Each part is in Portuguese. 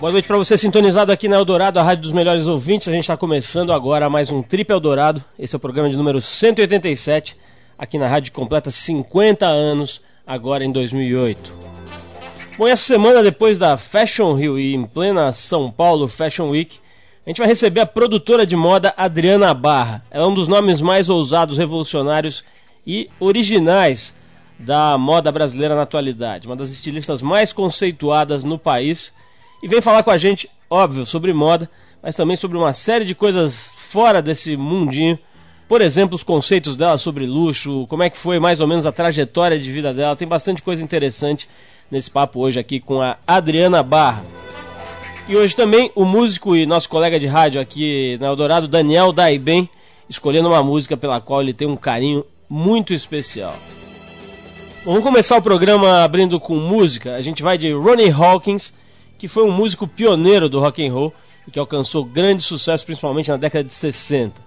Boa noite para você sintonizado aqui na Eldorado, a rádio dos melhores ouvintes. A gente está começando agora mais um Trip Eldorado. Esse é o programa de número 187, aqui na rádio completa 50 anos, agora em 2008. Bom, essa semana depois da Fashion Rio e em plena São Paulo Fashion Week, a gente vai receber a produtora de moda Adriana Barra. Ela é um dos nomes mais ousados, revolucionários e originais da moda brasileira na atualidade, uma das estilistas mais conceituadas no país e vem falar com a gente, óbvio, sobre moda, mas também sobre uma série de coisas fora desse mundinho. Por exemplo, os conceitos dela sobre luxo, como é que foi mais ou menos a trajetória de vida dela. Tem bastante coisa interessante nesse papo hoje aqui com a Adriana Barra. E hoje também o músico e nosso colega de rádio aqui na Eldorado, Daniel Daiben, escolhendo uma música pela qual ele tem um carinho muito especial. Vamos começar o programa abrindo com música. A gente vai de Ronnie Hawkins, que foi um músico pioneiro do rock and roll e que alcançou grande sucesso principalmente na década de 60.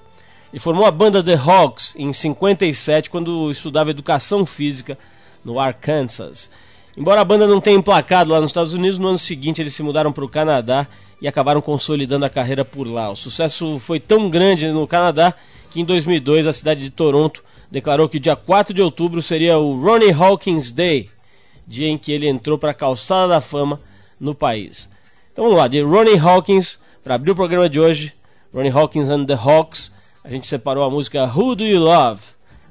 Ele formou a banda The Hawks em 57 quando estudava educação física no Arkansas. Embora a banda não tenha emplacado lá nos Estados Unidos, no ano seguinte eles se mudaram para o Canadá e acabaram consolidando a carreira por lá. O sucesso foi tão grande no Canadá que em 2002 a cidade de Toronto declarou que dia 4 de outubro seria o Ronnie Hawkins Day, dia em que ele entrou para a calçada da fama no país. Então vamos lá, de Ronnie Hawkins, para abrir o programa de hoje, Ronnie Hawkins and the Hawks, a gente separou a música Who Do You Love,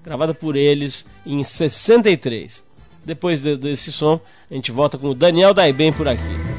gravada por eles em 63. Depois de, desse som, a gente volta com o Daniel Daiben por aqui.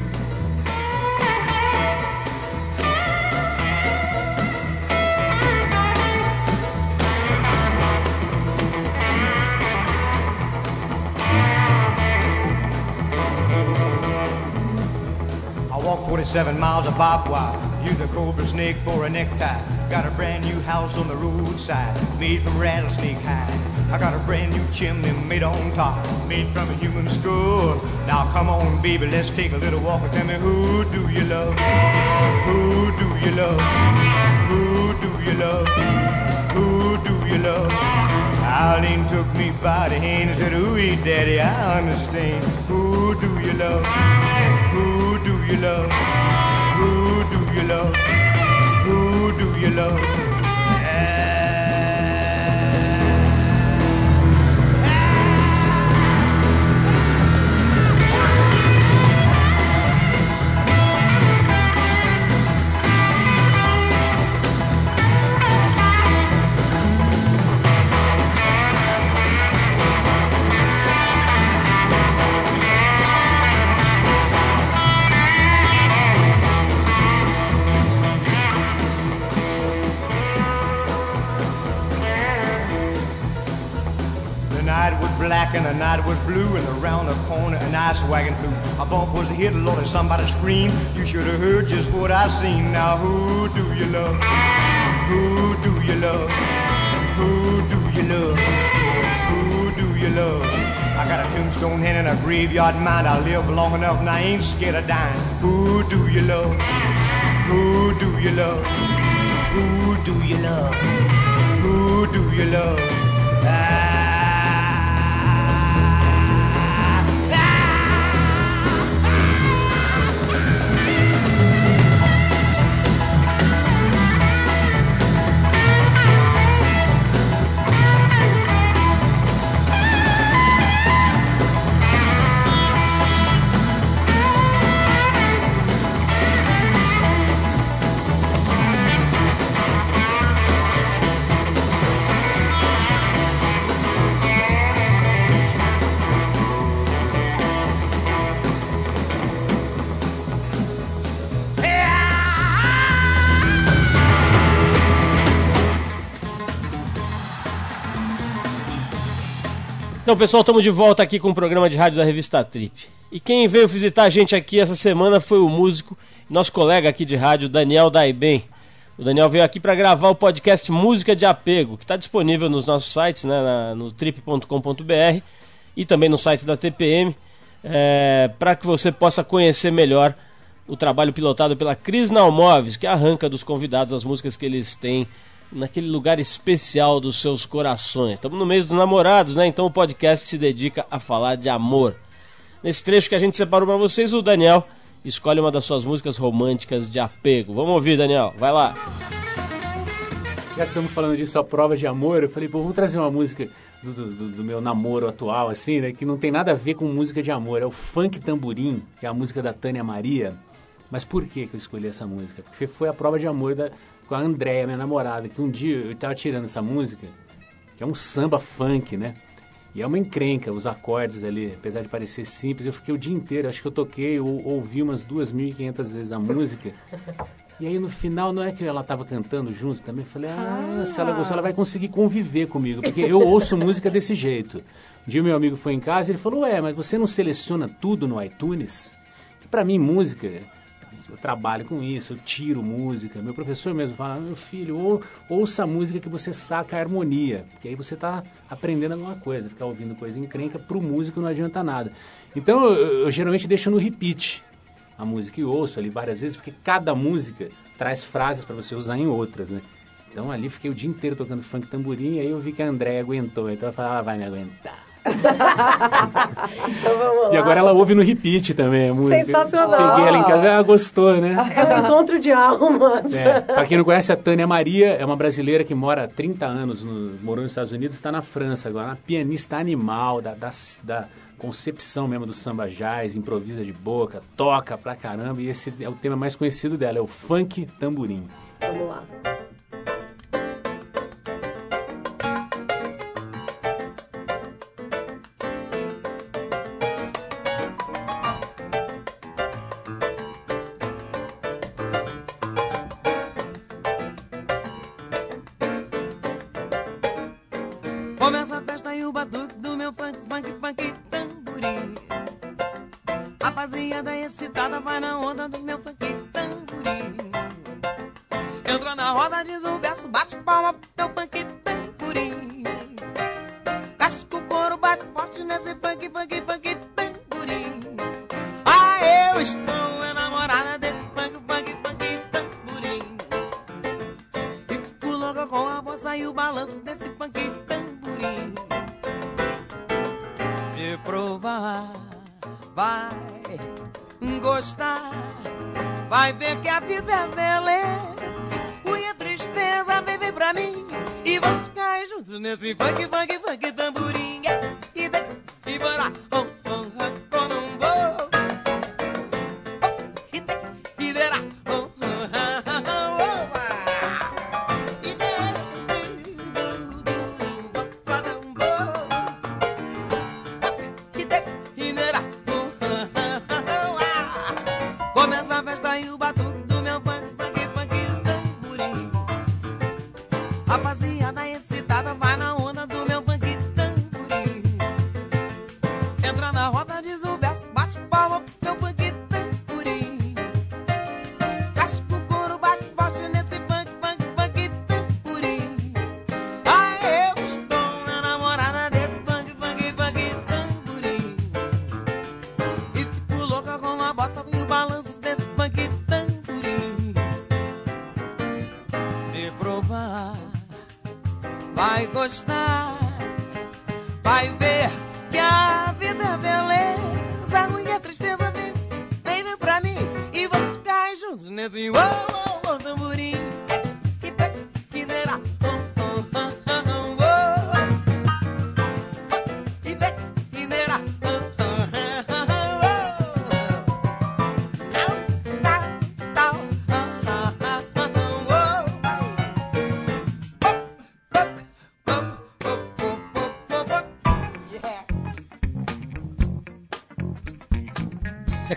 Seven miles of barbed wire. Use a cobra snake for a necktie. Got a brand new house on the roadside, made from rattlesnake hide. I got a brand new chimney made on top, made from a human skull. Now come on, baby, let's take a little walk and tell me who do you love? Who do you love? Who do you love? Who do you love? Eileen took me by the hand and said, Ooh, daddy, I understand. Who do you love? Who do you love? Who do you love? Who do you love? Black and the night was blue and around the corner an ice wagon flew. A bump was a hit, Lord, and somebody screamed. You should have heard just what I seen. Now who do you love? Who do you love? Who do you love? Who do you love? I got a tombstone hand and a graveyard mind. I live long enough and I ain't scared of dying. Who do you love? Who do you love? Who do you love? Who do you love? Então, pessoal, estamos de volta aqui com o programa de rádio da revista Trip. E quem veio visitar a gente aqui essa semana foi o músico, nosso colega aqui de rádio, Daniel Daiben. O Daniel veio aqui para gravar o podcast Música de Apego, que está disponível nos nossos sites, né, na, no trip.com.br e também no site da TPM, é, para que você possa conhecer melhor o trabalho pilotado pela Cris Nalmoves, que arranca dos convidados as músicas que eles têm naquele lugar especial dos seus corações. Estamos no mês dos namorados, né? Então o podcast se dedica a falar de amor. Nesse trecho que a gente separou para vocês, o Daniel escolhe uma das suas músicas românticas de apego. Vamos ouvir, Daniel. Vai lá. Já que estamos falando disso, a prova de amor, eu falei, pô, vamos trazer uma música do, do, do, meu namoro atual, assim, né? Que não tem nada a ver com música de amor. É o Funk Tamborim, que é a música da Tânia Maria. Mas por que, que eu escolhi essa música? Porque foi a prova de amor da, com a Andréia, minha namorada, que um dia eu estava tirando essa música, que é um samba funk, né? E é uma encrenca, os acordes ali, apesar de parecer simples, eu fiquei o dia inteiro, acho que eu toquei ou ouvi umas 2.500 vezes a música. E aí no final, não é que ela estava cantando junto também? Falei, ah, se ela gostou, ela vai conseguir conviver comigo, porque eu ouço música desse jeito. Um dia meu amigo foi em casa e ele falou, ué, mas você não seleciona tudo no iTunes? Para mim, música, eu trabalho com isso, eu tiro música. Meu professor mesmo fala, meu filho, ou, ouça a música que você saca a harmonia, porque aí você está aprendendo alguma coisa. Ficar ouvindo coisa encrenca, para o músico não adianta nada. Então eu, eu geralmente deixo no repeat a música e ouço ali várias vezes, porque cada música traz frases para você usar em outras, né? Então ali fiquei o dia inteiro tocando funk tamborim, e aí eu vi que a André aguentou, então eu falei, ela ah, vai me aguentar. Então, e agora ela ouve no repeat também a música. Sensacional. Peguei ela em casa, ela gostou, né? É um encontro de almas. É. Pra quem não conhece, a Tânia Maria é uma brasileira que mora há 30 anos, no, morou nos Estados Unidos, está na França agora. Uma pianista animal da, da, da concepção mesmo do samba jazz, improvisa de boca, toca pra caramba. E esse é o tema mais conhecido dela, é o funk tamborim. Vamos lá. Começa a festa e o batuque do meu funk, funk, funk Rapaziada excitada vai na onda do meu funk tamborim. Entra na roda, diz o verso, bate palma pro meu funk tamborim. Casca o couro, bate forte nesse funk, funk, gostar, vai ver que a vida é beleza. A unha tristeza vem, vem, pra mim e vamos ficar juntos nesse uou,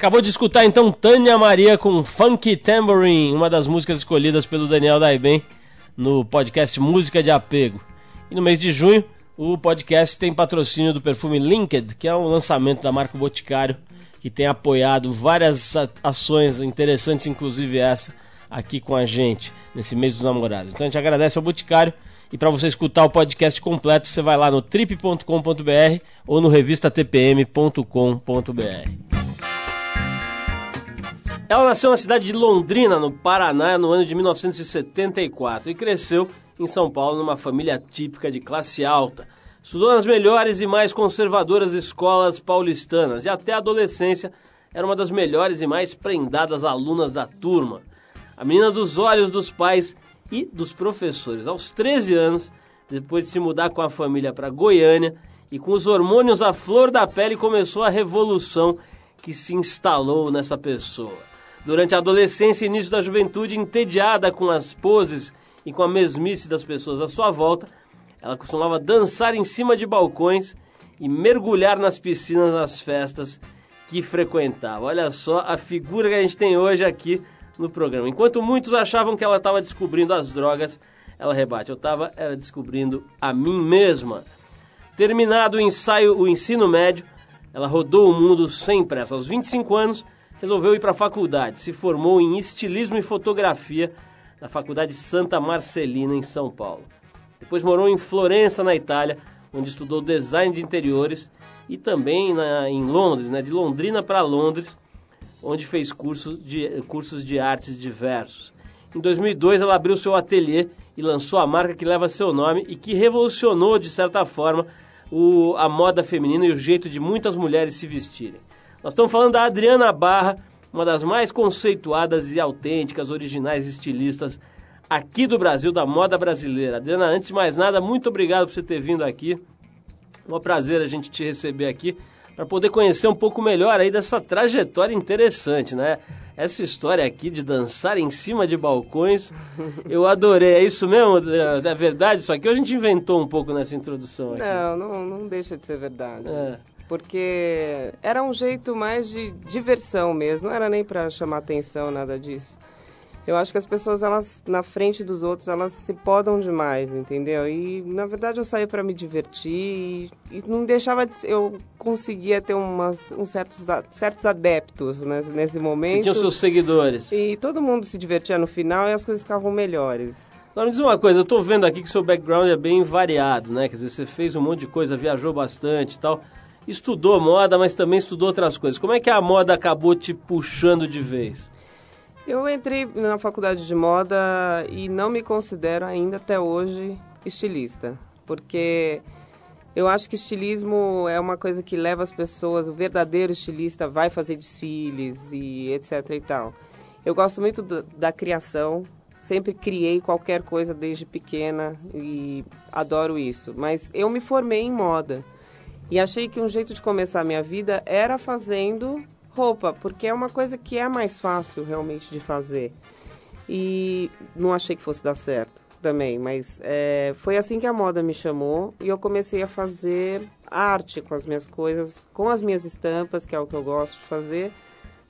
acabou de escutar então Tânia Maria com Funky Tambourine, uma das músicas escolhidas pelo Daniel Daiben no podcast Música de Apego. E no mês de junho, o podcast tem patrocínio do perfume Linked, que é um lançamento da marca Boticário, que tem apoiado várias ações interessantes, inclusive essa aqui com a gente nesse mês dos namorados. Então a gente agradece ao Boticário e para você escutar o podcast completo, você vai lá no trip.com.br ou no revistatpm.com.br. Ela nasceu na cidade de Londrina, no Paraná, no ano de 1974 e cresceu em São Paulo numa família típica de classe alta. Estudou nas melhores e mais conservadoras escolas paulistanas e até a adolescência era uma das melhores e mais prendadas alunas da turma. A menina dos olhos dos pais e dos professores. Aos 13 anos, depois de se mudar com a família para Goiânia e com os hormônios à flor da pele, começou a revolução que se instalou nessa pessoa. Durante a adolescência e início da juventude, entediada com as poses e com a mesmice das pessoas à sua volta, ela costumava dançar em cima de balcões e mergulhar nas piscinas nas festas que frequentava. Olha só a figura que a gente tem hoje aqui no programa. Enquanto muitos achavam que ela estava descobrindo as drogas, ela rebate. Eu estava descobrindo a mim mesma. Terminado o ensaio, o ensino médio, ela rodou o mundo sem pressa. Aos 25 anos, resolveu ir para a faculdade. Se formou em estilismo e fotografia na Faculdade Santa Marcelina, em São Paulo. Depois morou em Florença, na Itália, onde estudou design de interiores e também na, em Londres, né, de Londrina para Londres, onde fez curso de, cursos de artes diversos. Em 2002, ela abriu seu ateliê e lançou a marca que leva seu nome e que revolucionou, de certa forma, o, a moda feminina e o jeito de muitas mulheres se vestirem. Nós estamos falando da Adriana Barra, uma das mais conceituadas e autênticas, originais estilistas aqui do Brasil, da moda brasileira. Adriana, antes de mais nada, muito obrigado por você ter vindo aqui. É um prazer a gente te receber aqui para poder conhecer um pouco melhor aí dessa trajetória interessante, né? Essa história aqui de dançar em cima de balcões, eu adorei. É isso mesmo? É verdade aqui? Ou a gente inventou um pouco nessa introdução aqui? Não, não, não deixa de ser verdade. É. Porque era um jeito mais de diversão mesmo, não era nem para chamar atenção, nada disso. Eu acho que as pessoas, elas, na frente dos outros, elas se podam demais, entendeu? E, na verdade, eu saía para me divertir e, e, não deixava de, Eu conseguia ter umas, uns certos, certos adeptos nesse, nesse momento. Você tinha os seus seguidores. E todo mundo se divertia no final e as coisas ficavam melhores. Agora, me diz uma coisa, eu estou vendo aqui que seu background é bem variado, né? Quer dizer, você fez um monte de coisa, viajou bastante e tal. Estudou moda, mas também estudou outras coisas. Como é que a moda acabou te puxando de vez? Eu entrei na faculdade de moda e não me considero ainda até hoje estilista, porque eu acho que estilismo é uma coisa que leva as pessoas, o verdadeiro estilista vai fazer desfiles e etc e tal. Eu gosto muito do, da criação, sempre criei qualquer coisa desde pequena e adoro isso, mas eu me formei em moda. E achei que um jeito de começar a minha vida era fazendo roupa, porque é uma coisa que é mais fácil realmente de fazer. E não achei que fosse dar certo também, mas é, foi assim que a moda me chamou e eu comecei a fazer arte com as minhas coisas, com as minhas estampas, que é o que eu gosto de fazer.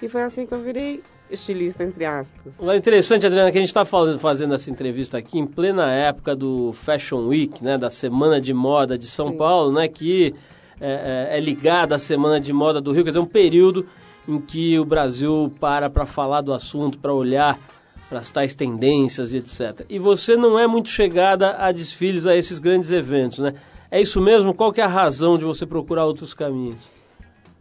E foi assim que eu virei estilista, entre aspas. É interessante, Adriana, que a gente está fazendo essa entrevista aqui em plena época do Fashion Week, né, da Semana de Moda de São Sim. Paulo, né, que é, é, é ligada à Semana de Moda do Rio, quer dizer, um período em que o Brasil para para falar do assunto, para olhar para as tais tendências e etc. E você não é muito chegada a desfiles, a esses grandes eventos, né? É isso mesmo? Qual que é a razão de você procurar outros caminhos?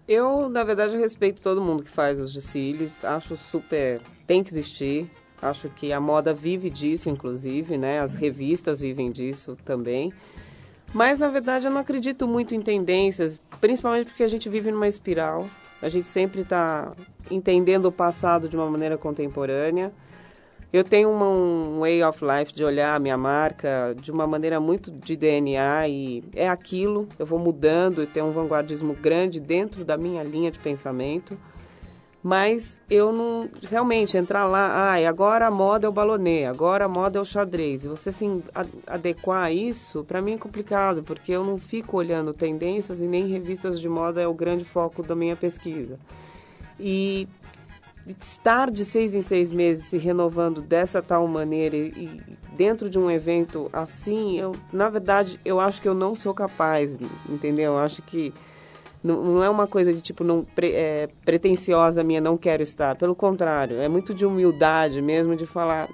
Eu, na verdade, respeito todo mundo que faz os desfiles. Acho super... tem que existir. Acho que a moda vive disso, inclusive, né? As revistas vivem disso também. Mas, na verdade, eu não acredito muito em tendências, principalmente porque a gente vive numa espiral a gente sempre está entendendo o passado de uma maneira contemporânea. Eu tenho uma, um way of life de olhar a minha marca de uma maneira muito de DNA e é aquilo. Eu vou mudando e tenho um vanguardismo grande dentro da minha linha de pensamento. Mas eu não realmente entrar lá, ah, agora a moda é o balonê, agora a moda é o xadrez. Você se adequar a isso, para mim é complicado, porque eu não fico olhando tendências e nem revistas de moda é o grande foco da minha pesquisa. E estar de seis em seis meses se renovando dessa tal maneira e dentro de um evento assim, eu, na verdade, eu acho que eu não sou capaz, entendeu? Eu acho que não, não é uma coisa de tipo não pre, é, pretensiosa minha, não quero estar. Pelo contrário, é muito de humildade mesmo, de falar.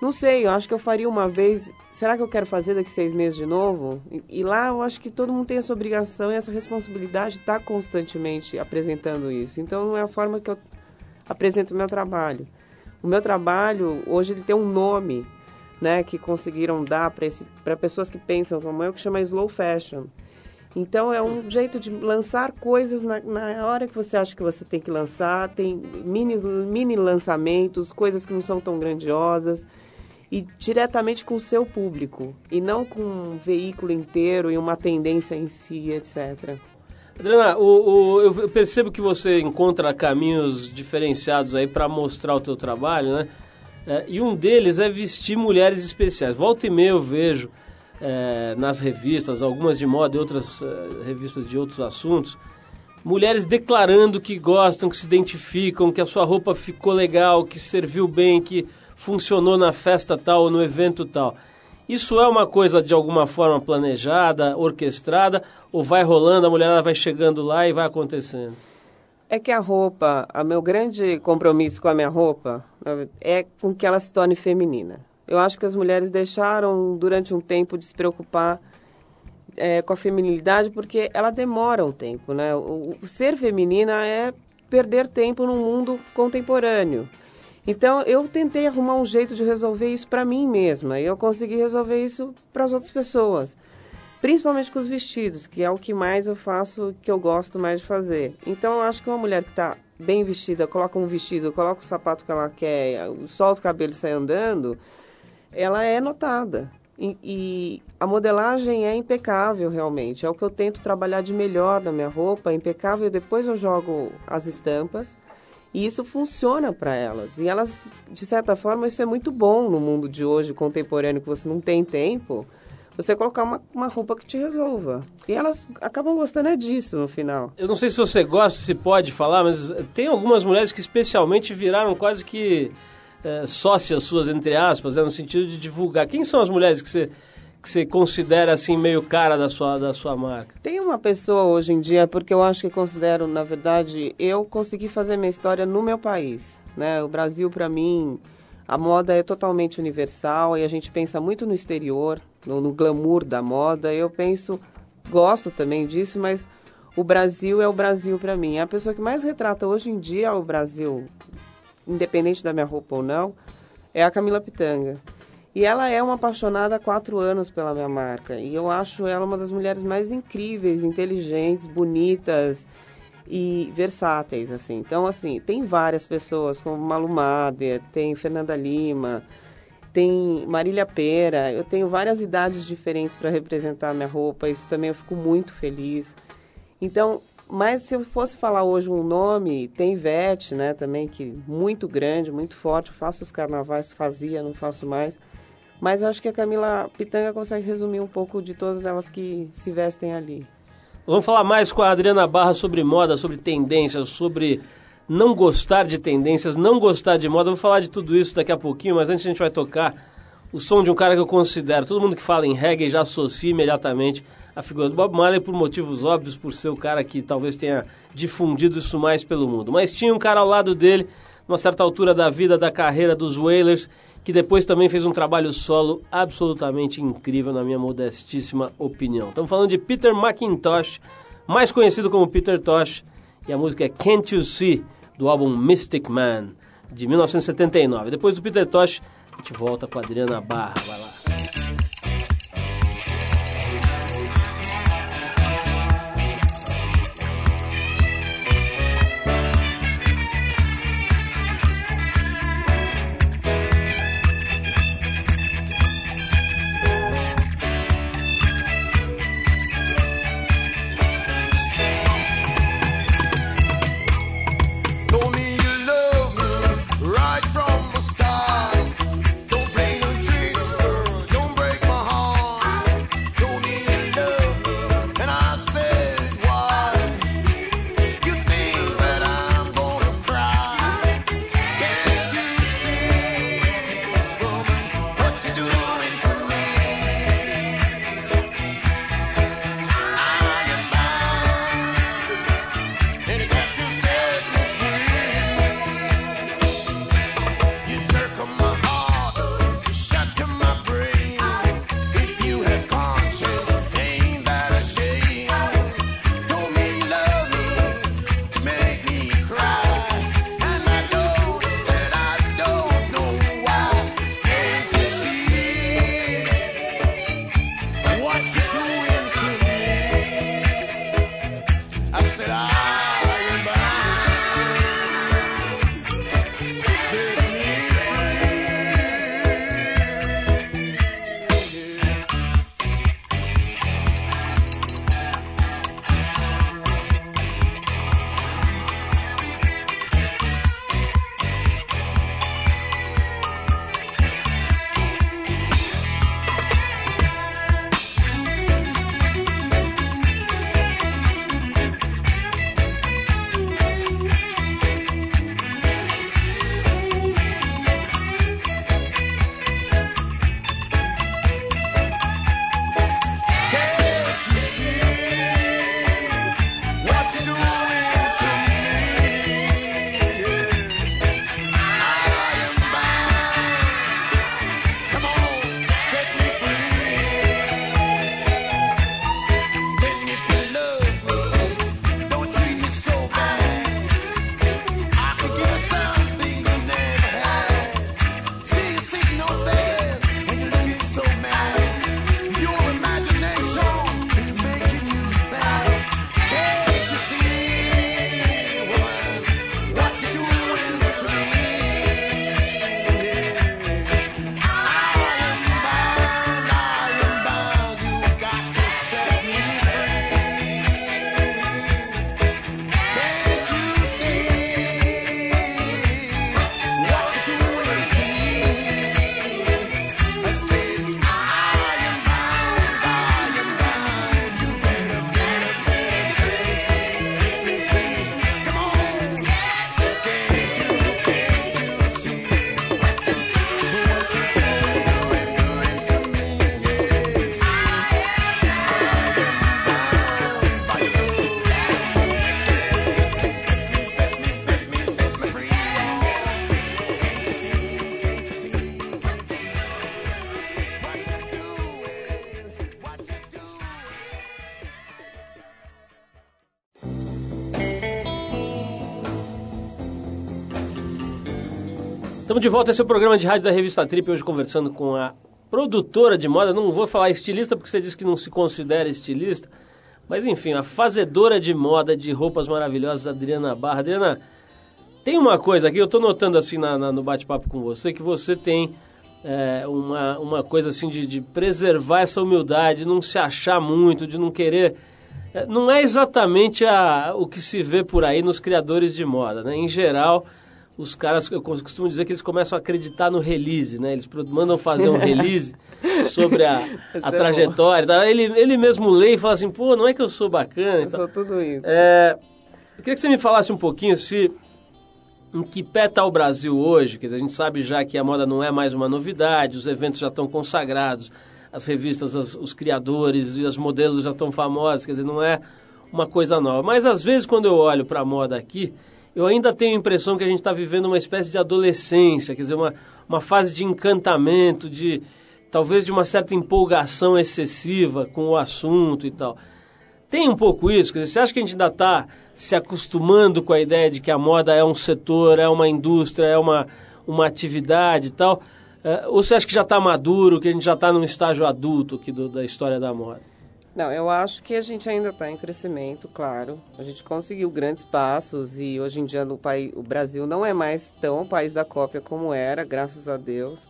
Não sei, eu acho que eu faria uma vez. Será que eu quero fazer daqui seis meses de novo? E, e lá eu acho que todo mundo tem essa obrigação e essa responsabilidade de estar constantemente apresentando isso. Então é a forma que eu apresento o meu trabalho. O meu trabalho, hoje, ele tem um nome né, que conseguiram dar para pessoas que pensam como eu, que chama Slow Fashion Então é um jeito de lançar coisas na, na hora que você acha que você tem que lançar. Tem mini, mini lançamentos, coisas que não são tão grandiosas e diretamente com o seu público e não com um veículo inteiro e uma tendência em si, etc. Adriana, o, o, eu percebo que você encontra caminhos diferenciados aí para mostrar o teu trabalho, né? É, e um deles é vestir mulheres especiais. Volta e meia eu vejo é, nas revistas, algumas de moda e outras é, revistas de outros assuntos, mulheres declarando que gostam, que se identificam, que a sua roupa ficou legal, que serviu bem, que funcionou na festa tal ou no evento tal. Isso é uma coisa de alguma forma planejada, orquestrada, ou vai rolando, a mulher vai chegando lá e vai acontecendo? É que a roupa, o meu grande compromisso com a minha roupa é com que ela se torne feminina. Eu acho que as mulheres deixaram durante um tempo de se preocupar é, com a feminilidade porque ela demora um tempo, né? O, o ser feminina é perder tempo no mundo contemporâneo. Então eu tentei arrumar um jeito de resolver isso para mim mesma e eu consegui resolver isso para as outras pessoas, principalmente com os vestidos, que é o que mais eu faço, que eu gosto mais de fazer. Então eu acho que uma mulher que está bem vestida, coloca um vestido, coloca o sapato que ela quer, solta o cabelo e sai andando, ela é notada. E, e, a modelagem é impecável realmente. É o que eu tento trabalhar de melhor na minha roupa, é impecável. Depois eu jogo as estampas e isso funciona para elas. E elas, de certa forma, isso é muito bom no mundo de hoje contemporâneo que você não tem tempo. Você colocar uma, uma roupa que te resolva. E elas acabam gostando é disso no final. Eu não sei se você gosta, se pode falar, mas tem algumas mulheres que especialmente viraram quase que é, sócias suas, entre aspas, né, no sentido de divulgar. Quem são as mulheres que você, que você considera assim meio cara da sua, da sua marca? Tem uma pessoa hoje em dia, porque eu acho que considero, na verdade, eu consegui fazer minha história no meu país. Né? O Brasil, para mim, a moda é totalmente universal e a gente pensa muito no exterior, no, no glamour da moda. Eu penso, gosto também disso, mas o Brasil é o Brasil para mim. A pessoa que mais retrata hoje em dia o Brasil independente da minha roupa ou não, é a Camila Pitanga. E ela é uma apaixonada há quatro anos pela minha marca. E eu acho ela uma das mulheres mais incríveis, inteligentes, bonitas e versáteis, assim. Então, assim, tem várias pessoas, como Malu Mader, tem Fernanda Lima, tem Marília Pera. Eu tenho várias idades diferentes para representar minha roupa. Isso também eu fico muito feliz. Então, mas se eu fosse falar hoje um nome, tem Ivete, né, também, que muito grande, muito forte. Eu faço os carnavais, fazia, não faço mais. Mas eu acho que a Camila Pitanga consegue resumir um pouco de todas elas que se vestem ali. Vamos falar mais com a Adriana Barra sobre moda, sobre tendências, sobre não gostar de tendências, não gostar de moda. vou falar de tudo isso daqui a pouquinho, mas antes a gente vai tocar o som de um cara que eu considero. Todo mundo que fala em reggae já associa imediatamente a figura do Bob Marley por motivos óbvios, por ser o cara que talvez tenha difundido isso mais pelo mundo. Mas tinha um cara ao lado dele, numa certa altura da vida, da carreira dos Wailers, que depois também fez um trabalho solo absolutamente incrível, na minha modestíssima opinião. Estamos falando de Peter McIntosh, mais conhecido como Peter Tosh, e a música é Can't You See, do álbum Mystic Man, de 1979. Depois do Peter Tosh, a gente volta com a Adriana Barra. Vai lá. Estamos de volta, esse é o programa de rádio da revista Trip, hoje conversando com a produtora de moda, não vou falar estilista porque você disse que não se considera estilista, mas enfim, a fazedora de moda de roupas maravilhosas, Adriana Barra. Adriana, tem uma coisa aqui, eu estou notando assim na, na, no bate-papo com você, que você tem é, uma, uma coisa assim de, de preservar essa humildade, de não se achar muito, de não querer é, não é exatamente a, o que se vê por aí nos criadores de moda, né? Em geral, os caras, eu costumo dizer que eles começam a acreditar no release, né? Eles mandam fazer um release sobre a, a é trajetória. Tá? Ele, ele mesmo lê e fala assim, pô, não é que eu sou bacana. Eu sou tudo isso. É, eu queria que você me falasse um pouquinho se em que pé está o Brasil hoje, quer dizer, a gente sabe já que a moda não é mais uma novidade, os eventos já estão consagrados, as revistas, as, os criadores e os modelos já estão famosos, quer dizer, não é uma coisa nova. Mas às vezes quando eu olho para a moda aqui, eu ainda tenho a impressão que a gente está vivendo uma espécie de adolescência, quer dizer, uma, uma fase de encantamento, de talvez de uma certa empolgação excessiva com o assunto e tal. Tem um pouco isso? Quer dizer, você acha que a gente ainda está se acostumando com a ideia de que a moda é um setor, é uma indústria, é uma, uma atividade e tal? Uh, ou você acha que já está maduro, que a gente já está num estágio adulto aqui do, da história da moda? Não, eu acho que a gente ainda está em crescimento, claro. A gente conseguiu grandes passos e hoje em dia no país, o Brasil não é mais tão o país da cópia como era, graças a Deus.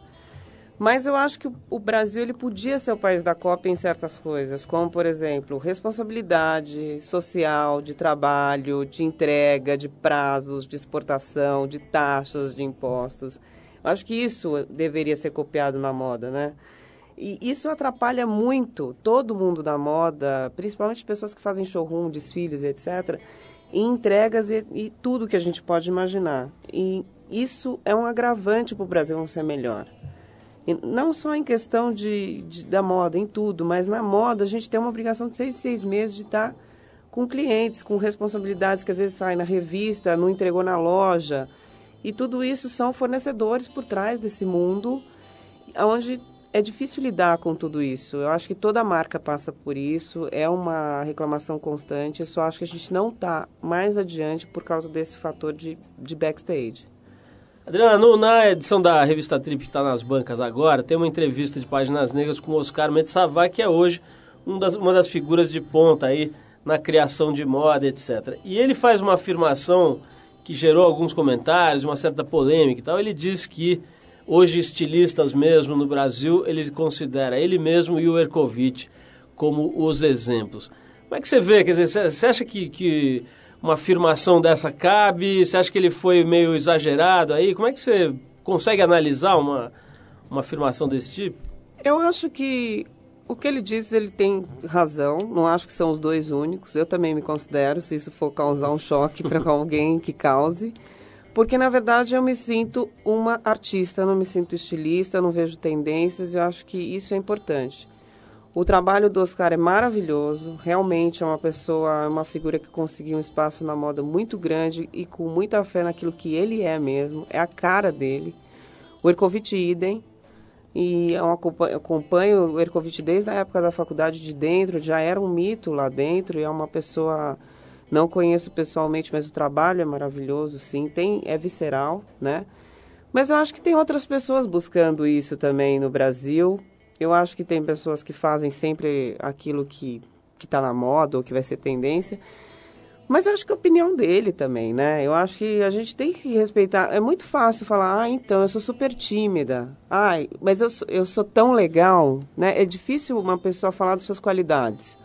Mas eu acho que o Brasil ele podia ser o país da cópia em certas coisas, como por exemplo responsabilidade social, de trabalho, de entrega, de prazos, de exportação, de taxas, de impostos. Eu acho que isso deveria ser copiado na moda, né? E isso atrapalha muito todo mundo da moda, principalmente pessoas que fazem showroom, desfiles, etc., em entregas e, e tudo que a gente pode imaginar. E isso é um agravante para o Brasil não ser melhor. E não só em questão de, de, da moda, em tudo, mas na moda a gente tem uma obrigação de seis, seis meses de estar com clientes, com responsabilidades que às vezes saem na revista, não entregou na loja. E tudo isso são fornecedores por trás desse mundo, onde é difícil lidar com tudo isso. Eu acho que toda marca passa por isso, é uma reclamação constante. Eu só acho que a gente não está mais adiante por causa desse fator de, de backstage. Adriana, no, na edição da revista Trip que está nas bancas agora, tem uma entrevista de Páginas Negras com o Oscar Mendes que é hoje um das, uma das figuras de ponta aí na criação de moda, etc. E ele faz uma afirmação que gerou alguns comentários, uma certa polêmica e tal. Ele diz que Hoje, estilistas mesmo no Brasil, ele considera ele mesmo e o Ercovitch como os exemplos. Como é que você vê? Quer dizer, você acha que, que uma afirmação dessa cabe? Você acha que ele foi meio exagerado aí? Como é que você consegue analisar uma, uma afirmação desse tipo? Eu acho que o que ele diz, ele tem razão. Não acho que são os dois únicos. Eu também me considero, se isso for causar um choque para alguém que cause. Porque, na verdade, eu me sinto uma artista, não me sinto estilista, não vejo tendências, eu acho que isso é importante. O trabalho do Oscar é maravilhoso, realmente é uma pessoa, é uma figura que conseguiu um espaço na moda muito grande e com muita fé naquilo que ele é mesmo, é a cara dele. O Ercovitch idem, e eu acompanho o Ercovitch desde a época da faculdade de dentro, já era um mito lá dentro, e é uma pessoa não conheço pessoalmente, mas o trabalho é maravilhoso, sim. Tem, é visceral, né? Mas eu acho que tem outras pessoas buscando isso também no Brasil. Eu acho que tem pessoas que fazem sempre aquilo que está na moda ou que vai ser tendência. Mas eu acho que a opinião dele também, né? Eu acho que a gente tem que respeitar. É muito fácil falar, ah, então, eu sou super tímida. Ai, mas eu, eu sou tão legal, né? É difícil uma pessoa falar das suas qualidades.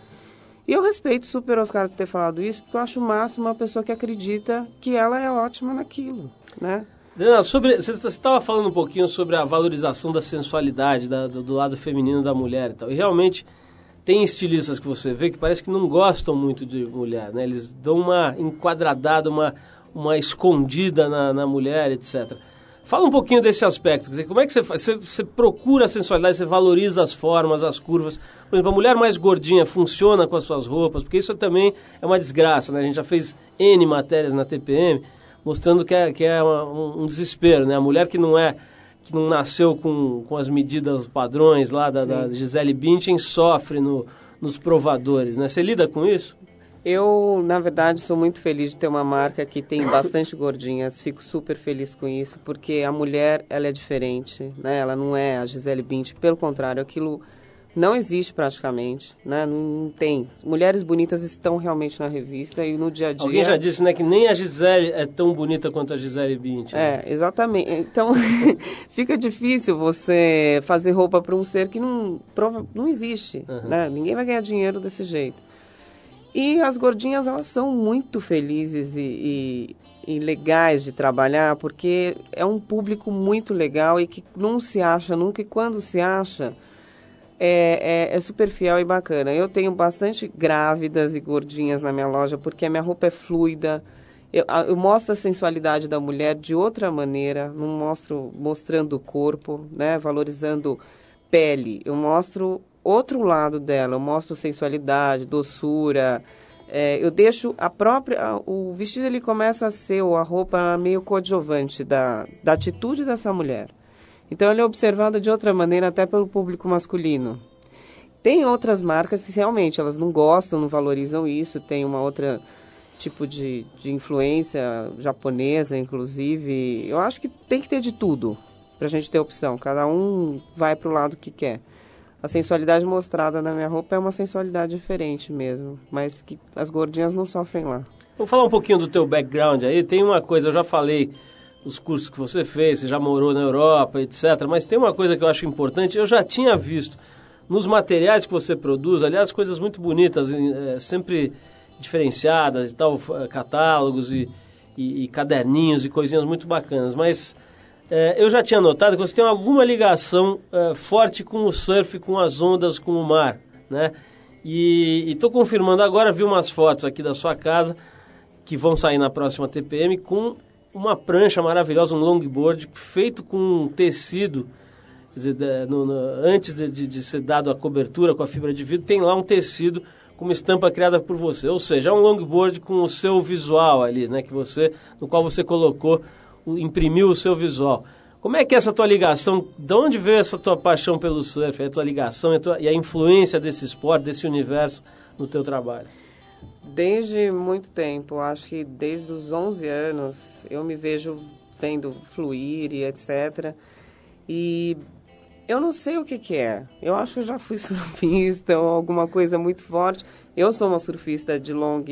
E eu respeito super Oscar ter falado isso, porque eu acho o máximo uma pessoa que acredita que ela é ótima naquilo, né? Sobre, você estava falando um pouquinho sobre a valorização da sensualidade, da, do, do, lado feminino da mulher e tal. E realmente tem estilistas que você vê que parece que não gostam muito de mulher, né? Eles dão uma enquadradada, uma, uma escondida na, na mulher, etc. Fala um pouquinho desse aspecto. Quer dizer, como é que você faz? Você, você, procura a sensualidade, você valoriza as formas, as curvas. Por exemplo, a mulher mais gordinha funciona com as suas roupas, porque isso também é uma desgraça, né? A gente já fez N matérias na TPM mostrando que é, que é uma, um, um, desespero, né? A mulher que não é que não nasceu com, com as medidas padrões lá da, da Gisele Bündchen sofre no, nos provadores, né? Você lida com isso? Eu, na verdade, sou muito feliz de ter uma marca que tem bastante gordinhas. Fico super feliz com isso, porque a mulher, ela é diferente, né? Ela não é a Gisele Bündchen, pelo contrário, aquilo não existe praticamente, né? Não tem. Mulheres bonitas estão realmente na revista e no dia a dia... Alguém já disse, né, que nem a Gisele é tão bonita quanto a Gisele Bündchen. É, exatamente. Então, fica difícil você fazer roupa para um ser que não, prova, não existe, Uhum. né? Ninguém vai ganhar dinheiro desse jeito. E as gordinhas, elas são muito felizes e, e, e legais de trabalhar, porque é um público muito legal e que não se acha nunca, e quando se acha, é, é, é super fiel e bacana. Eu tenho bastante grávidas e gordinhas na minha loja, porque a minha roupa é fluida. Eu, eu mostro a sensualidade da mulher de outra maneira, não mostro mostrando o corpo, né, valorizando pele. Eu mostro outro lado dela, eu mostro sensualidade, doçura. É, eu deixo a própria. a- O vestido ele começa a ser, ou a roupa, meio coadjuvante da, da atitude dessa mulher. Então ele é observado de outra maneira até pelo público masculino. Tem outras marcas que realmente elas não gostam, não valorizam isso, tem uma outra tipo de, de influência japonesa, inclusive. Eu acho que tem que ter de tudo pra gente ter opção. Cada um vai pro lado que quer. A sensualidade mostrada na minha roupa é uma sensualidade diferente mesmo, mas que as gordinhas não sofrem lá. Vamos falar um pouquinho do teu background aí. Tem uma coisa, eu já falei os cursos que você fez, você já morou na Europa, etc. Mas tem uma coisa que eu acho importante, eu já tinha visto nos materiais que você produz, aliás, coisas muito bonitas, eh, sempre diferenciadas e tal, f- catálogos e, e- e caderninhos e coisinhas muito bacanas. Mas eh, eu já tinha notado que você tem alguma ligação eh, forte com o surf, com as ondas, com o mar, né? E estou confirmando agora, vi umas fotos aqui da sua casa que vão sair na próxima TPM com uma prancha maravilhosa, um longboard feito com um tecido. Dizer, no- no- antes de, de- de ser dado a cobertura com a fibra de vidro, tem lá um tecido com uma estampa criada por você. Ou seja, é um longboard com o seu visual ali, né? Que você, no qual você colocou, imprimiu o seu visual. Como é que é essa tua ligação? De onde veio essa tua paixão pelo surf? A tua ligação e a, tua- e a influência desse esporte, desse universo no teu trabalho? Desde muito tempo, acho que desde os 11 anos, eu me vejo vendo fluir e etc. E eu não sei o que, que é. Eu acho que eu já fui surfista ou alguma coisa muito forte. Eu sou uma surfista de long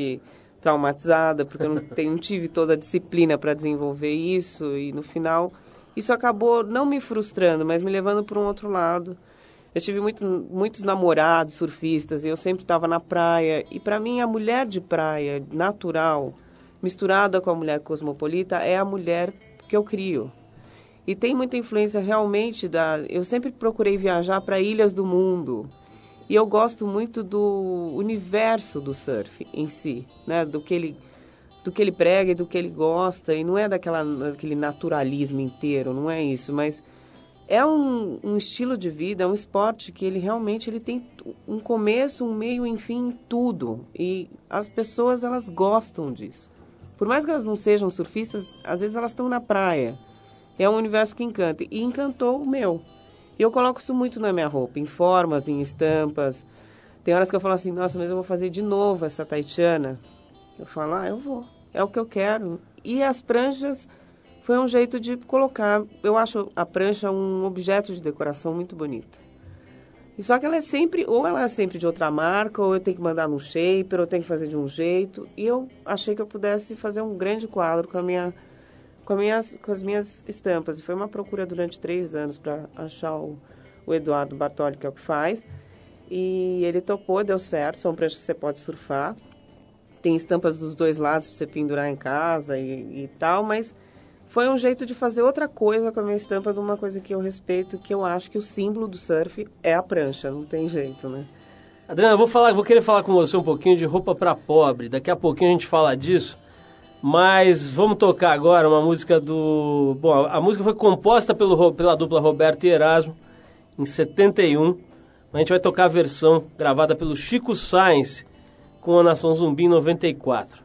traumatizada, porque eu não, não tive toda a disciplina para desenvolver isso. E no final, isso acabou não me frustrando, mas me levando para um outro lado. Eu tive muito, muitos namorados surfistas e eu sempre estava na praia. E para mim, a mulher de praia natural, misturada com a mulher cosmopolita, é a mulher que eu crio. E tem muita influência realmente da. Eu sempre procurei viajar para ilhas do mundo. E eu gosto muito do universo do surf em si, né? Do que ele, do que ele prega e do que ele gosta. E não é daquela, daquele naturalismo inteiro, não é isso. Mas é um, um estilo de vida, é um esporte que ele realmente ele tem um começo, um meio, um fim, tudo. E as pessoas elas gostam disso. Por mais que elas não sejam surfistas, às vezes elas estão na praia. É um universo que encanta. E encantou o meu. E eu coloco isso muito na minha roupa, em formas, em estampas. Tem horas que eu falo assim, nossa, mas eu vou fazer de novo essa taitiana. Eu falo, ah, eu vou. É o que eu quero. E as pranchas foi um jeito de colocar. Eu acho a prancha um objeto de decoração muito bonito. E só que ela é sempre, ou ela é sempre de outra marca, ou eu tenho que mandar num shaper, ou eu tenho que fazer de um jeito. E eu achei que eu pudesse fazer um grande quadro com a minha com, minhas, com as minhas estampas. E foi uma procura durante três anos para achar o, o Eduardo Bartoli, que é o que faz. E ele topou, deu certo. São pranchas que você pode surfar. Tem estampas dos dois lados para você pendurar em casa e, e tal, mas foi um jeito de fazer outra coisa com a minha estampa de uma coisa que eu respeito, que eu acho que o símbolo do surf é a prancha, não tem jeito, né? Adriana, eu vou, falar, vou querer falar com você um pouquinho de roupa para pobre. Daqui a pouquinho a gente fala disso. Mas vamos tocar agora uma música do. Bom, a música foi composta pelo, pela dupla Roberto e Erasmo em 71. A gente vai tocar a versão gravada pelo Chico Sainz com a Nação Zumbi em 94.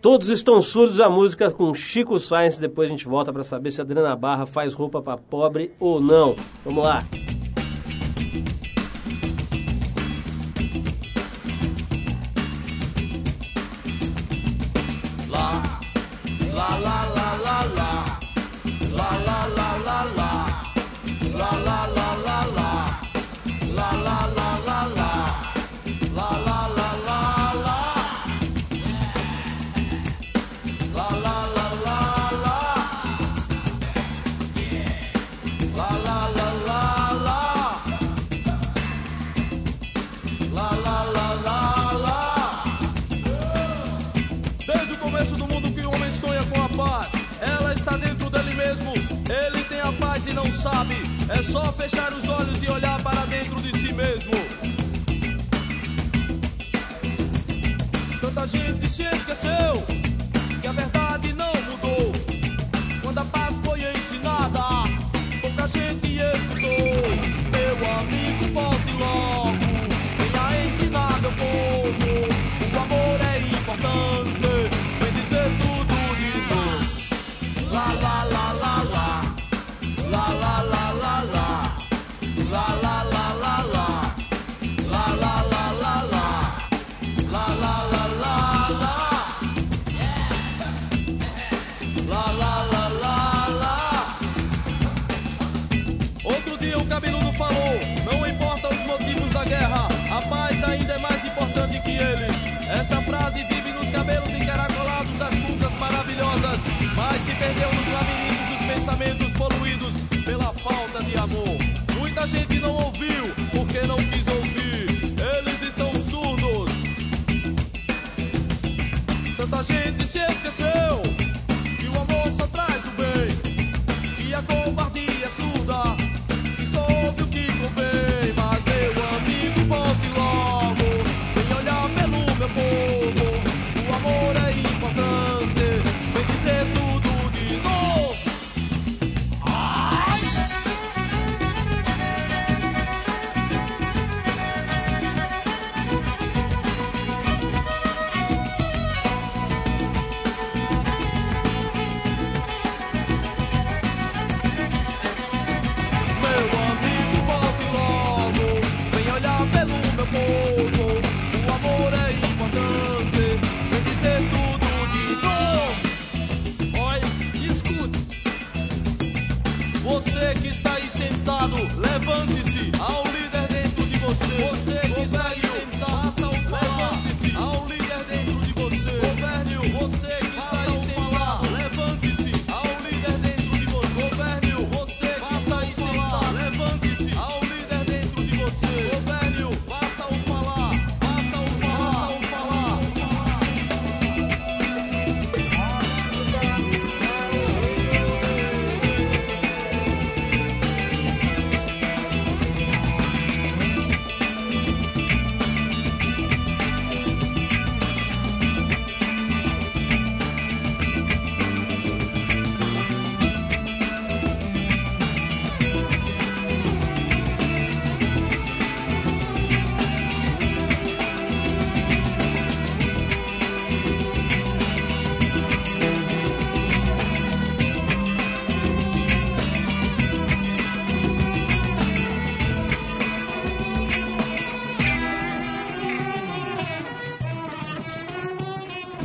Todos estão surdos a música com Chico Sainz. Depois a gente volta para saber se a Adriana Barra faz roupa para pobre ou não. Vamos lá. Desde É só fechar os olhos e olhar para dentro de si mesmo. Tanta gente se esqueceu que a verdade não mudou. Quando a paz foi ensinada, pouca gente escutou.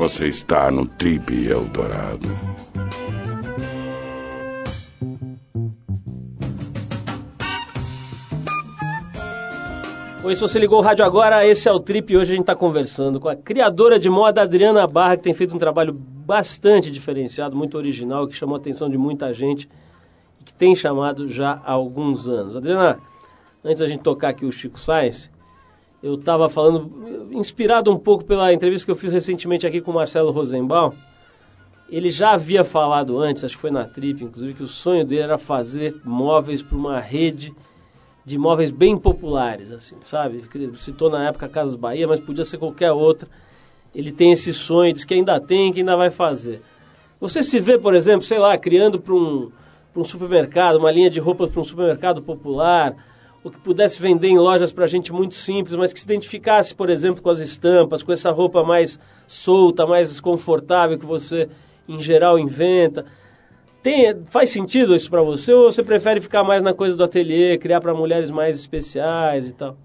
Você está no Trip Eldorado. Oi, se você ligou o rádio agora, esse é o Trip e hoje a gente está conversando com a criadora de moda Adriana Barra, que tem feito um trabalho bastante diferenciado, muito original, que chamou a atenção de muita gente e que tem chamado já há alguns anos. Adriana, antes da gente tocar aqui o Chico Sainz, eu estava falando, inspirado um pouco pela entrevista que eu fiz recentemente aqui com o Marcelo Rosenbaum. Ele já havia falado antes, acho que foi na Trip, inclusive, que o sonho dele era fazer móveis para uma rede de móveis bem populares, assim, sabe? Citou na época Casas Bahia, mas podia ser qualquer outra. Ele tem esse sonho, diz que ainda tem, que ainda vai fazer. Você se vê, por exemplo, sei lá, criando para um, um supermercado, uma linha de roupas para um supermercado popular, ou que pudesse vender em lojas para gente muito simples, mas que se identificasse, por exemplo, com as estampas, com essa roupa mais solta, mais confortável que você, em geral, inventa. Tem, faz sentido isso para você ou você prefere ficar mais na coisa do ateliê, criar para mulheres mais especiais e tal?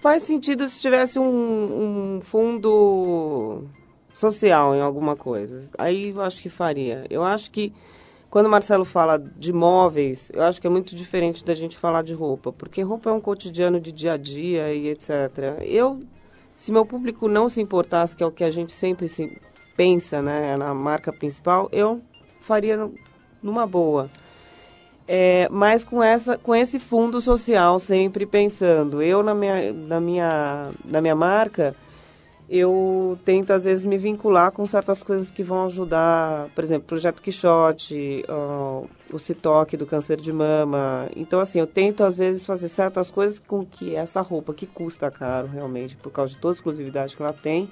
Faz sentido se tivesse um, um fundo social em alguma coisa. Aí eu acho que faria. Eu acho que quando o Marcelo fala de móveis, eu acho que é muito diferente da gente falar de roupa, porque roupa é um cotidiano de dia a dia e etc. Eu, se meu público não se importasse, que é o que a gente sempre se pensa, né, na marca principal, eu faria numa boa. É, mas com, essa, com esse fundo social sempre pensando. Eu, na minha, na, minha, na minha marca, eu tento, às vezes, me vincular com certas coisas que vão ajudar. Por exemplo, Projeto Quixote, ó, o Citoque do câncer de mama. Então, assim, eu tento, às vezes, fazer certas coisas com que essa roupa, que custa caro, realmente, por causa de toda a exclusividade que ela tem,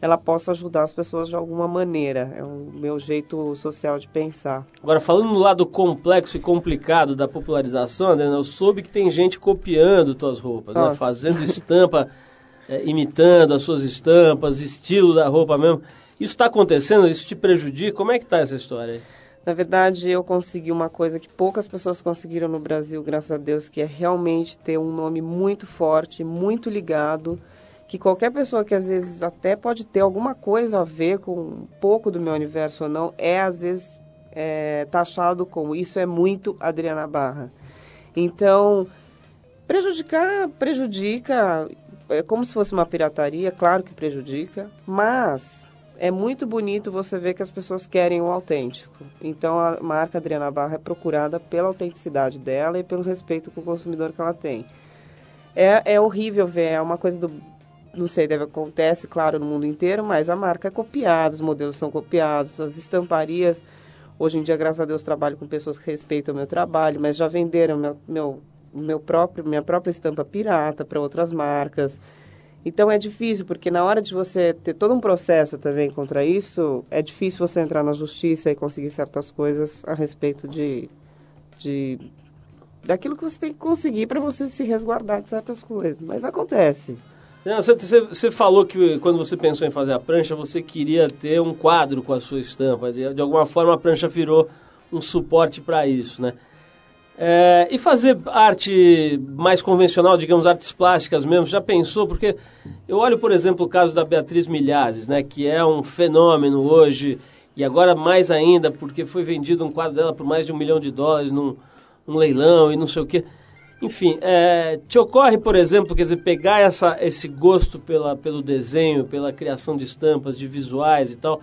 ela possa ajudar as pessoas de alguma maneira. É o meu jeito social de pensar. Agora, falando do lado complexo e complicado da popularização, eu soube que tem gente copiando tuas roupas, né? Fazendo estampa, eh, imitando as suas estampas, estilo da roupa mesmo. Isso está acontecendo? Isso te prejudica? Como é que tá essa história aí? Na verdade, eu consegui uma coisa que poucas pessoas conseguiram no Brasil, graças a Deus, que é realmente ter um nome muito forte, muito ligado, que qualquer pessoa que às vezes até pode ter alguma coisa a ver com um pouco do meu universo ou não, é às vezes é, taxado como isso é muito Adriana Barra. Então, prejudicar, prejudica, é como se fosse uma pirataria, claro que prejudica, mas é muito bonito você ver que as pessoas querem o autêntico. Então a marca Adriana Barra é procurada pela autenticidade dela e pelo respeito com o consumidor que ela tem. É, é horrível ver, é uma coisa do. Não sei, deve acontece, claro, no mundo inteiro, mas a marca é copiada, os modelos são copiados, as estamparias. Hoje em dia, graças a Deus, trabalho com pessoas que respeitam o meu trabalho, mas já venderam meu, meu, meu próprio, minha própria estampa pirata para outras marcas. Então é difícil, porque na hora de você ter todo um processo também contra isso, é difícil você entrar na justiça e conseguir certas coisas a respeito de, de daquilo que você tem que conseguir para você se resguardar de certas coisas. Mas acontece. Não, Você, você- falou que quando você pensou em fazer a prancha, você queria ter um quadro com a sua estampa. De, de alguma forma, a prancha virou um suporte para isso, né? É, e fazer arte mais convencional, digamos, artes plásticas mesmo, já pensou? Porque eu olho, por exemplo, o caso da Beatriz Milhazes, né, que é um fenômeno hoje, e agora mais ainda, porque foi vendido um quadro dela por mais de um milhão de dólares num um leilão e não sei o quê. Enfim, é, te ocorre, por exemplo, quer dizer, pegar essa, esse gosto pela, pelo desenho, pela criação de estampas, de visuais e tal,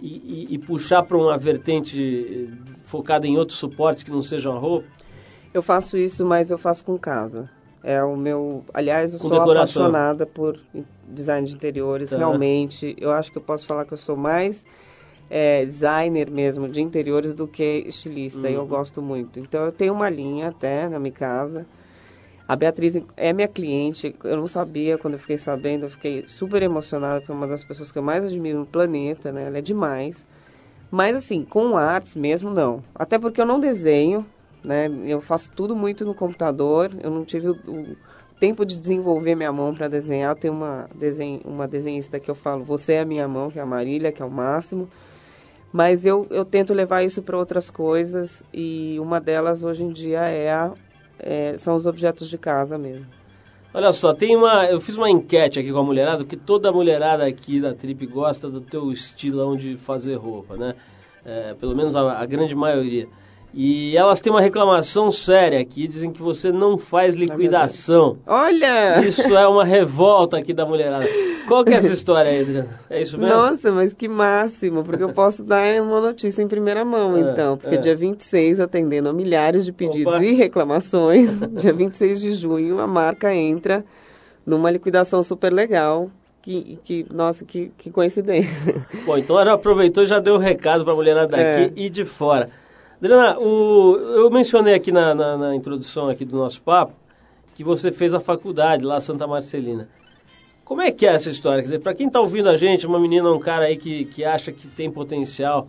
e, e- e puxar para uma vertente focada em outros suportes que não sejam a roupa? Eu faço isso, mas eu faço com casa. É o meu. Aliás, eu Com sou decoração. apaixonada por design de interiores, Tá. realmente. Eu acho que eu posso falar que eu sou mais é, designer mesmo de interiores do que estilista. Uhum. Eu gosto muito. Então, eu tenho uma linha até na minha casa. A Beatriz é minha cliente. Eu não sabia, quando eu fiquei sabendo, eu fiquei super emocionada, porque é uma das pessoas que eu mais admiro no planeta, né? Ela é demais. Mas assim, com artes mesmo não. Até porque eu não desenho, né? Eu faço tudo muito no computador. Eu não tive o, o tempo de desenvolver minha mão para desenhar. Tenho uma, desen, uma desenhista que eu falo, você é a minha mão, que é a Marília, que é o máximo. Mas eu, eu tento levar isso para outras coisas e uma delas hoje em dia é a, é, são os objetos de casa mesmo. Olha só, tem uma. Eu fiz uma enquete aqui com a mulherada, porque toda a mulherada aqui da Trip gosta do teu estilão de fazer roupa, né? É, pelo menos a, a grande maioria. E elas têm uma reclamação séria aqui, dizem que você não faz liquidação. Olha! Isso é uma revolta aqui da mulherada. Qual que é essa história aí, Adriana? É isso mesmo? Nossa, mas que máximo, porque eu posso dar uma notícia em primeira mão, É, então. Porque é. dia 26, atendendo a milhares de pedidos Opa. e reclamações, dia 26 de junho, a marca entra numa liquidação super legal. Que, que nossa, que, que coincidência. Bom, então ela aproveitou e já deu o recado para a mulherada É. daqui e de fora. Adriana, o, eu mencionei aqui na, na, na introdução aqui do nosso papo que você fez a faculdade lá Santa Marcelina. Como é que é essa história? Quer dizer, para quem está ouvindo a gente, uma menina, um cara aí que, que acha que tem potencial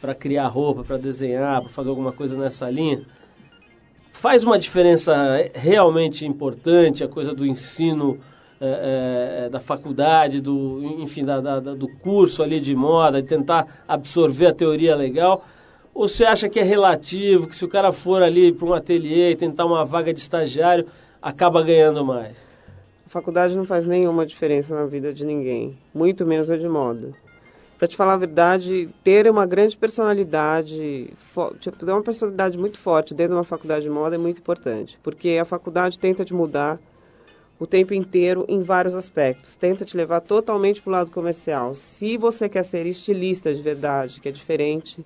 para criar roupa, para desenhar, para fazer alguma coisa nessa linha, faz uma diferença realmente importante a coisa do ensino é, é, da faculdade, do, enfim, da, da- do curso ali de moda, de tentar absorver a teoria legal? Ou você acha que é relativo, que se o cara for ali para um ateliê e tentar uma vaga de estagiário, acaba ganhando mais? A faculdade não faz nenhuma diferença na vida de ninguém, muito menos a de moda. Pra te falar a verdade, ter uma grande personalidade, tipo, ter uma personalidade muito forte dentro de uma faculdade de moda é muito importante, porque a faculdade tenta te mudar o tempo inteiro em vários aspectos, tenta te levar totalmente para o lado comercial. Se você quer ser estilista de verdade, que é diferente,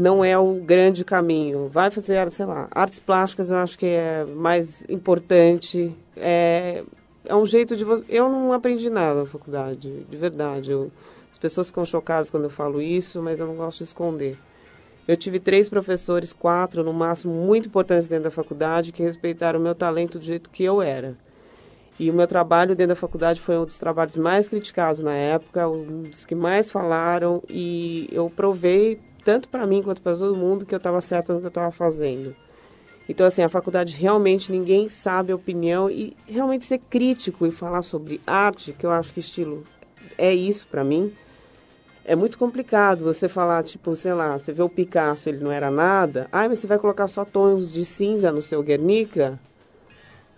não é o grande caminho. Vai fazer, sei lá, artes plásticas eu acho que é mais importante. É, é um jeito de você. Eu não aprendi nada na faculdade, de verdade. Eu, as pessoas ficam chocadas quando eu falo isso, mas eu não gosto de esconder. Eu tive três professores, quatro no máximo, muito importantes dentro da faculdade, que respeitaram o meu talento do jeito que eu era. E o meu trabalho dentro da faculdade foi um dos trabalhos mais criticados na época, um dos que mais falaram, e eu provei, tanto para mim quanto para todo mundo, que eu estava certa no que eu estava fazendo. Então, assim, a faculdade realmente ninguém sabe a opinião e realmente ser crítico e falar sobre arte, que eu acho que estilo é isso para mim, é muito complicado você falar, tipo, sei lá, você vê o Picasso, ele não era nada, ai, mas você vai colocar só tons de cinza no seu Guernica?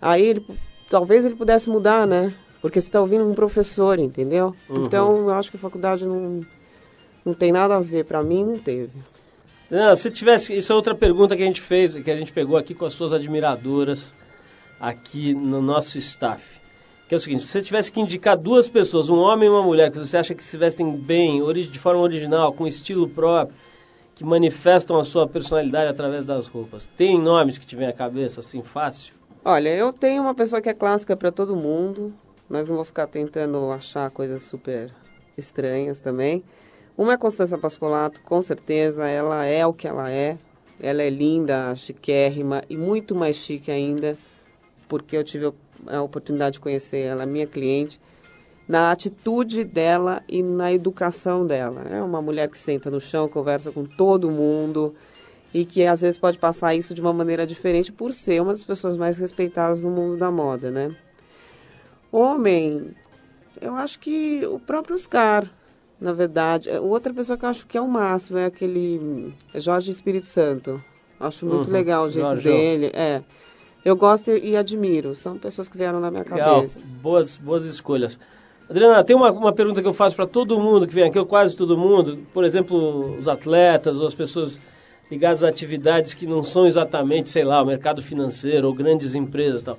Aí ele, talvez ele pudesse mudar, né? Porque você está ouvindo um professor, entendeu? Então, eu acho que a faculdade não, não tem nada a ver, para mim não teve. Não, se tivesse, isso é outra pergunta que a gente fez, que a gente pegou aqui com as suas admiradoras aqui no nosso staff. Que é o seguinte, se você tivesse que indicar duas pessoas, um homem e uma mulher, que você acha que se vestem bem, de forma original, com estilo próprio, que manifestam a sua personalidade através das roupas, tem nomes que te vêm à cabeça, assim, fácil? Olha, eu tenho uma pessoa que é clássica para todo mundo, mas não vou ficar tentando achar coisas super estranhas também. Uma é Constança Pascolato, com certeza, ela é o que ela é. Ela é linda, chiquérrima e muito mais chique ainda, porque eu tive a oportunidade de conhecer ela, minha cliente, na atitude dela e na educação dela. É uma mulher que senta no chão, conversa com todo mundo e que às vezes pode passar isso de uma maneira diferente por ser uma das pessoas mais respeitadas no mundo da moda, né? Homem, eu acho que o próprio Oscar, na verdade. É, Outra pessoa que eu acho que é o máximo é aquele Jorge Espírito Santo. Acho muito Uhum, legal o jeito Jorjão. dele. É. Eu gosto e admiro. São pessoas que vieram na minha Legal, cabeça. boas, boas escolhas. Adriana, tem uma, uma pergunta que eu faço para todo mundo que vem aqui, ou quase todo mundo, por exemplo, os atletas ou as pessoas ligadas a atividades que não são exatamente, sei lá, o mercado financeiro ou grandes empresas e tal.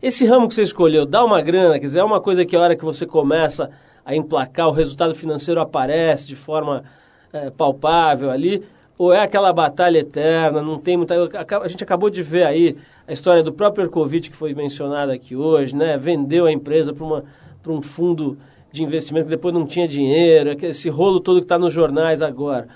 Esse ramo que você escolheu, dá uma grana, quer dizer, é uma coisa que a hora que você começa a emplacar, o resultado financeiro aparece de forma eh, palpável ali, ou é aquela batalha eterna, não tem muita... A gente acabou de ver aí a história do próprio Ercovitch, que foi mencionada aqui hoje, né? Vendeu a empresa para um fundo de investimento que depois não tinha dinheiro, esse rolo todo que está nos jornais agora.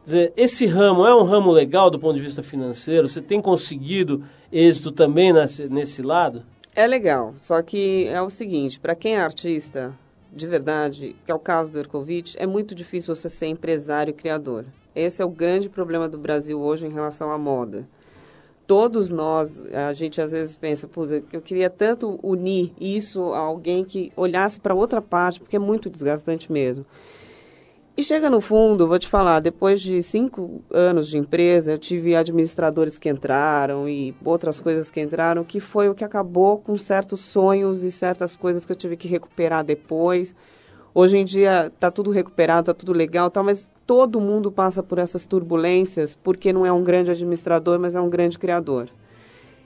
Quer dizer, esse ramo é um ramo legal do ponto de vista financeiro? Você tem conseguido êxito também nesse, nesse lado? É legal, só que é o seguinte, para quem é artista de verdade, que é o caso do Ercovitch, é muito difícil você ser empresário e criador. Esse é o grande problema do Brasil hoje em relação à moda. Todos nós, a gente às vezes pensa, pô, eu queria tanto unir isso a alguém que olhasse para outra parte, porque é muito desgastante mesmo. E chega no fundo, vou te falar, depois de cinco anos de empresa, eu tive administradores que entraram e outras coisas que entraram, que foi o que acabou com certos sonhos e certas coisas que eu tive que recuperar depois. Hoje em dia está tudo recuperado, está tudo legal, tá, mas todo mundo passa por essas turbulências porque não é um grande administrador, mas é um grande criador.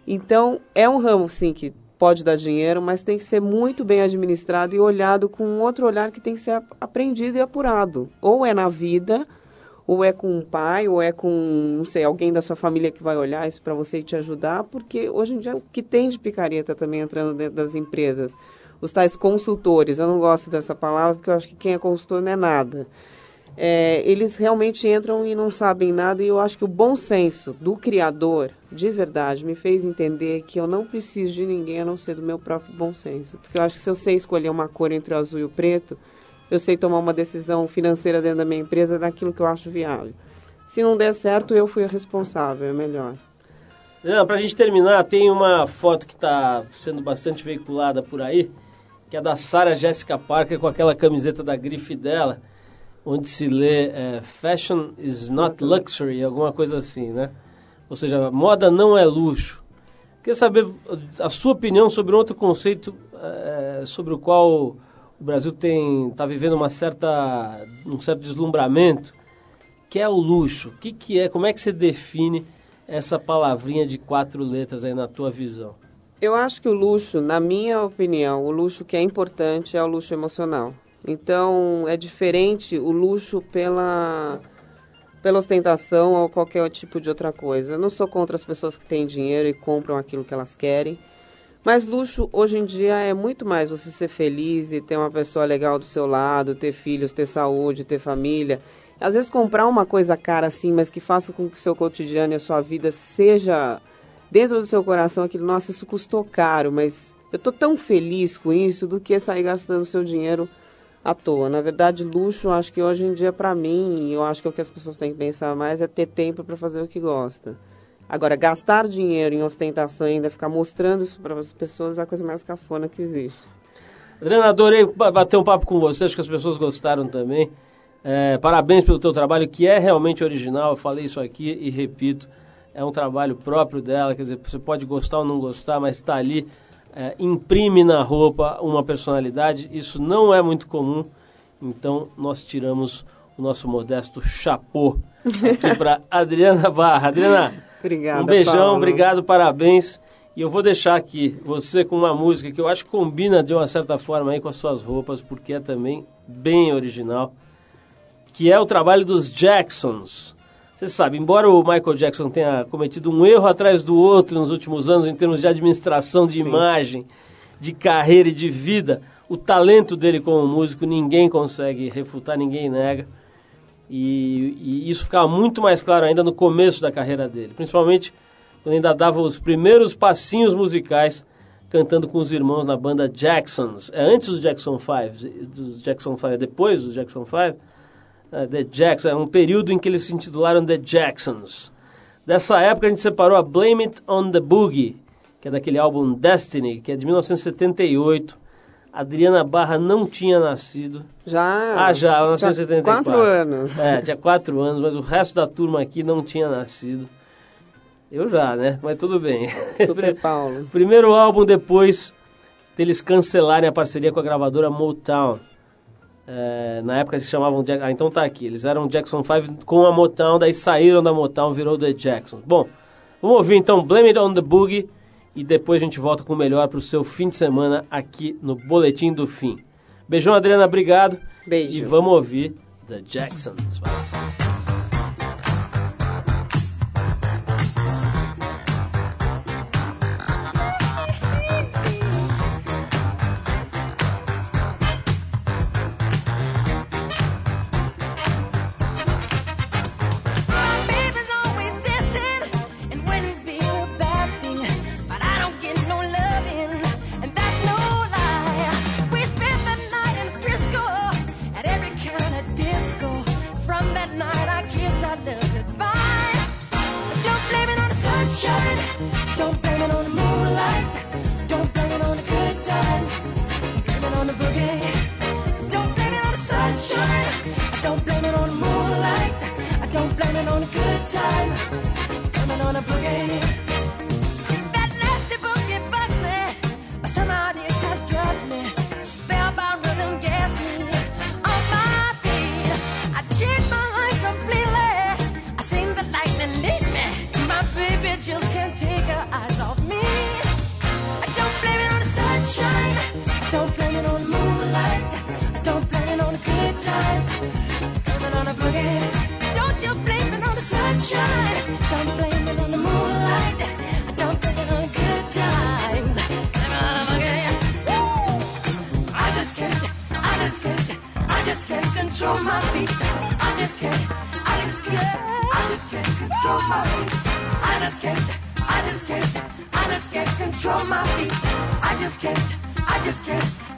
Então, é um ramo, sim, que pode dar dinheiro, mas tem que ser muito bem administrado e olhado com outro olhar que tem que ser ap- aprendido e apurado. Ou é na vida, ou é com um pai, ou é com, não sei, alguém da sua família que vai olhar isso para você e te ajudar, porque hoje em dia o que tem de picareta também entrando dentro das empresas. Os tais consultores, eu não gosto dessa palavra porque eu acho que quem é consultor não é nada. É, eles realmente entram e não sabem nada, e eu acho que o bom senso do criador, de verdade, me fez entender que eu não preciso de ninguém a não ser do meu próprio bom senso. Porque eu acho que se eu sei escolher uma cor entre o azul e o preto, eu sei tomar uma decisão financeira dentro da minha empresa daquilo que eu acho viável. Se não der certo, eu fui a responsável, é melhor. Para a gente terminar, tem uma foto que está sendo bastante veiculada por aí, que é da Sarah Jessica Parker com aquela camiseta da grife dela, onde se lê é, Fashion is not luxury, alguma coisa assim, né? Ou seja, moda não é luxo. Queria saber a sua opinião sobre outro conceito é, sobre o qual o Brasil tem está vivendo uma certa um certo deslumbramento, que é o luxo. O que, que é? Como é que você define essa palavrinha de quatro letras aí na tua visão? Eu acho que o luxo, na minha opinião, o luxo que é importante é o luxo emocional. Então, é diferente o luxo pela, pela ostentação ou qualquer tipo de outra coisa. Eu não sou contra as pessoas que têm dinheiro e compram aquilo que elas querem. Mas luxo, hoje em dia, é muito mais você ser feliz e ter uma pessoa legal do seu lado, ter filhos, ter saúde, ter família. Às vezes, comprar uma coisa cara assim, mas que faça com que o seu cotidiano e a sua vida seja dentro do seu coração aquilo, nossa, isso custou caro, mas eu tô tão feliz com isso do que sair gastando seu dinheiro à toa. Na verdade, luxo, acho que hoje em dia para mim, eu acho que é o que as pessoas têm que pensar mais é ter tempo para fazer o que gosta. Agora, gastar dinheiro em ostentação e ainda ficar mostrando isso para as pessoas é a coisa mais cafona que existe. Adriana, adorei ba- bater um papo com você, acho que as pessoas gostaram também. É, parabéns pelo teu trabalho, que é realmente original, eu falei isso aqui e repito, é um trabalho próprio dela, quer dizer, você pode gostar ou não gostar, mas está ali, é, imprime na roupa uma personalidade, isso não é muito comum, então nós tiramos o nosso modesto chapô aqui para Adriana Barra. Adriana, Obrigada, um beijão, Paulo. obrigado, parabéns. E eu vou deixar aqui você com uma música que eu acho que combina de uma certa forma aí com as suas roupas, porque é também bem original, que é o trabalho dos Jacksons. Você sabe, embora o Michael Jackson tenha cometido um erro atrás do outro nos últimos anos em termos de administração de imagem, de carreira e de vida, o talento dele como músico ninguém consegue refutar, ninguém nega. E, e isso ficava muito mais claro ainda no começo da carreira dele, principalmente quando ainda dava os primeiros passinhos musicais cantando com os irmãos na banda Jacksons. É antes dos Jackson 5, dos Jackson 5, é depois dos Jackson 5. É, The Jackson, é um período em que eles se intitularam The Jacksons. Dessa época a gente separou a Blame It on the Boogie, que é daquele álbum Destiny, que é de 1978. Adriana Barra não tinha nascido. Já. Ah, já, 1974. Quatro anos. É, tinha quatro anos, mas o resto da turma aqui não tinha nascido. Eu já, né? Mas tudo bem. Super Paulo. Primeiro álbum depois deles cancelarem a parceria com a gravadora Motown. É, na época eles se chamavam Jack... Ah, então tá aqui. Eles eram Jackson 5 com a Motown, daí saíram da Motown, virou The Jacksons. Bom, vamos ouvir então Blame It on the Boogie e depois a gente volta com o melhor pro seu fim de semana aqui no Boletim do Fim. Beijão, Adriana, obrigado. Beijo. E vamos ouvir The Jacksons. Vai. Don't you blame it on the sunshine. Don't blame it on the moonlight. Don't blame it on good times. Blame it! I just can't. I just can't. I just can't control my feet. I just can't. I just can't. I just can't control my feet. I just can't. I just can't. I just can't control my feet. I just can't. I just can't.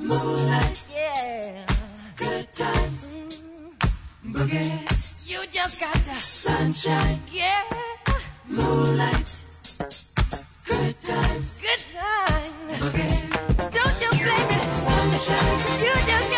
Moonlight. Yeah. Good times. Mm-hmm. Boogie. You just got the sunshine. Yeah. Moonlight. Good times. Good times. Boogie. Don't you blame it. Sunshine. You just got